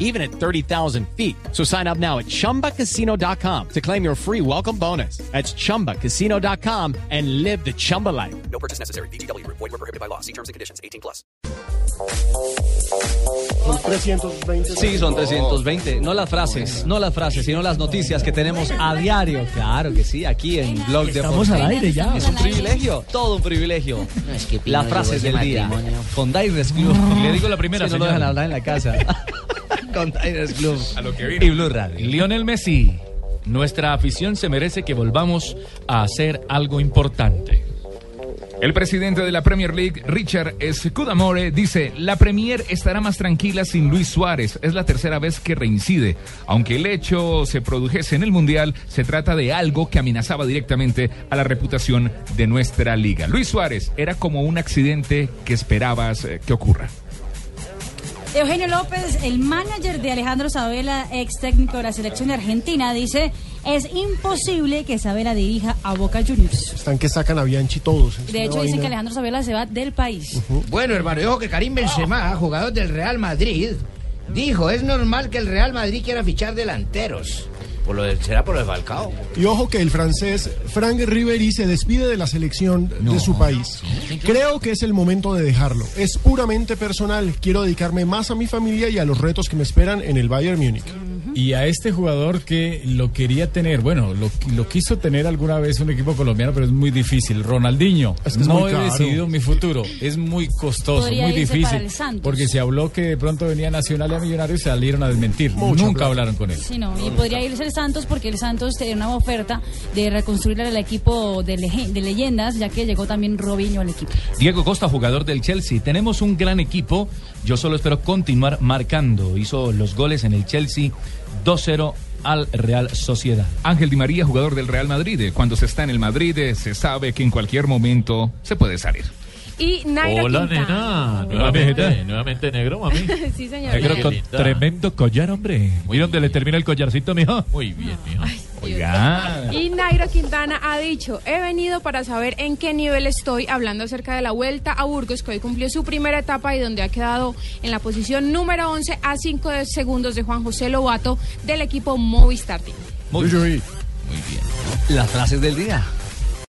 even at 30,000 feet. So sign up now at chumbacasino.com to claim your free welcome bonus. That's chumbacasino.com and live the Chumba life. No purchase necessary. BGW. Void were prohibited by law. See terms and conditions. 18 plus. Son 320. Sí, son 320. No las frases, no las frases, sino las noticias que tenemos a diario. Claro que sí, aquí en Blog de Estamos al aire ya. Es un privilegio, todo un privilegio. es que Las frases del día. matrimonio. Con Diners Club. Le digo la primera, Si no lo dejan hablar en la casa. Con Diners Club. A lo que vino. Y Blue Radio. Lionel Messi, nuestra afición se merece que volvamos a hacer algo importante. El presidente de la Premier League, Richard Scudamore, dice, la Premier estará más tranquila sin Luis Suárez. Es la tercera vez que reincide. Aunque el hecho se produjese en el Mundial, se trata de algo que amenazaba directamente a la reputación de nuestra liga. Luis Suárez era como un accidente que esperabas eh, que ocurra. Eugenio López, el manager de Alejandro Sabela, ex técnico de la selección argentina, dice, es imposible que Sabela dirija a Boca Juniors. Están que sacan a Bianchi todos. De hecho, dicen vaina. que Alejandro Sabela se va del país. Bueno, hermano, ojo que Karim Benzema, jugador del Real Madrid, dijo, es normal que el Real Madrid quiera fichar delanteros. Por lo del, ¿Será por lo de Falcao? Y ojo que el francés Frank Riveri se despide de la selección de su país. Creo que es el momento de dejarlo. Es puramente personal. Quiero dedicarme más a mi familia y a los retos que me esperan en el Bayern Múnich. Y a este jugador que lo quería tener, bueno, lo, lo quiso tener alguna vez un equipo colombiano, pero es muy difícil. Ronaldinho, Es que es no he caro. decidido mi futuro. Es muy costoso, Podría muy difícil. Porque se habló que de pronto venía Nacional y a Millonarios y salieron a desmentir. Mucha Nunca plata. hablaron con él. Sí, no, y podría irse el Santos porque el Santos tiene una oferta de reconstruir el equipo de, de leyendas, ya que llegó también Robinho al equipo. Diego Costa, jugador del Chelsea. Tenemos un gran equipo. Yo solo espero continuar marcando. Hizo los goles en el Chelsea 2-0 al Real Sociedad. Ángel Di María, jugador del Real Madrid. eh, Cuando se está en el Madrid, eh, se sabe que en cualquier momento se puede salir. Y Nairo Hola, Quintana. nena. Nuevamente, nuevamente negro, mami. Sí, señor. Negro con tremendo collar, hombre. ¿Y dónde le termina el collarcito, mijo? Muy bien, mijo. Oiga. Y Nairo Quintana ha dicho, he venido para saber en qué nivel estoy, hablando acerca de la vuelta a Burgos, que hoy cumplió su primera etapa y donde ha quedado en la posición número 11 a 5 de segundos de Juan José Lobato del equipo Movistar Team. Muy, Uy, uy. muy bien. Las frases del día.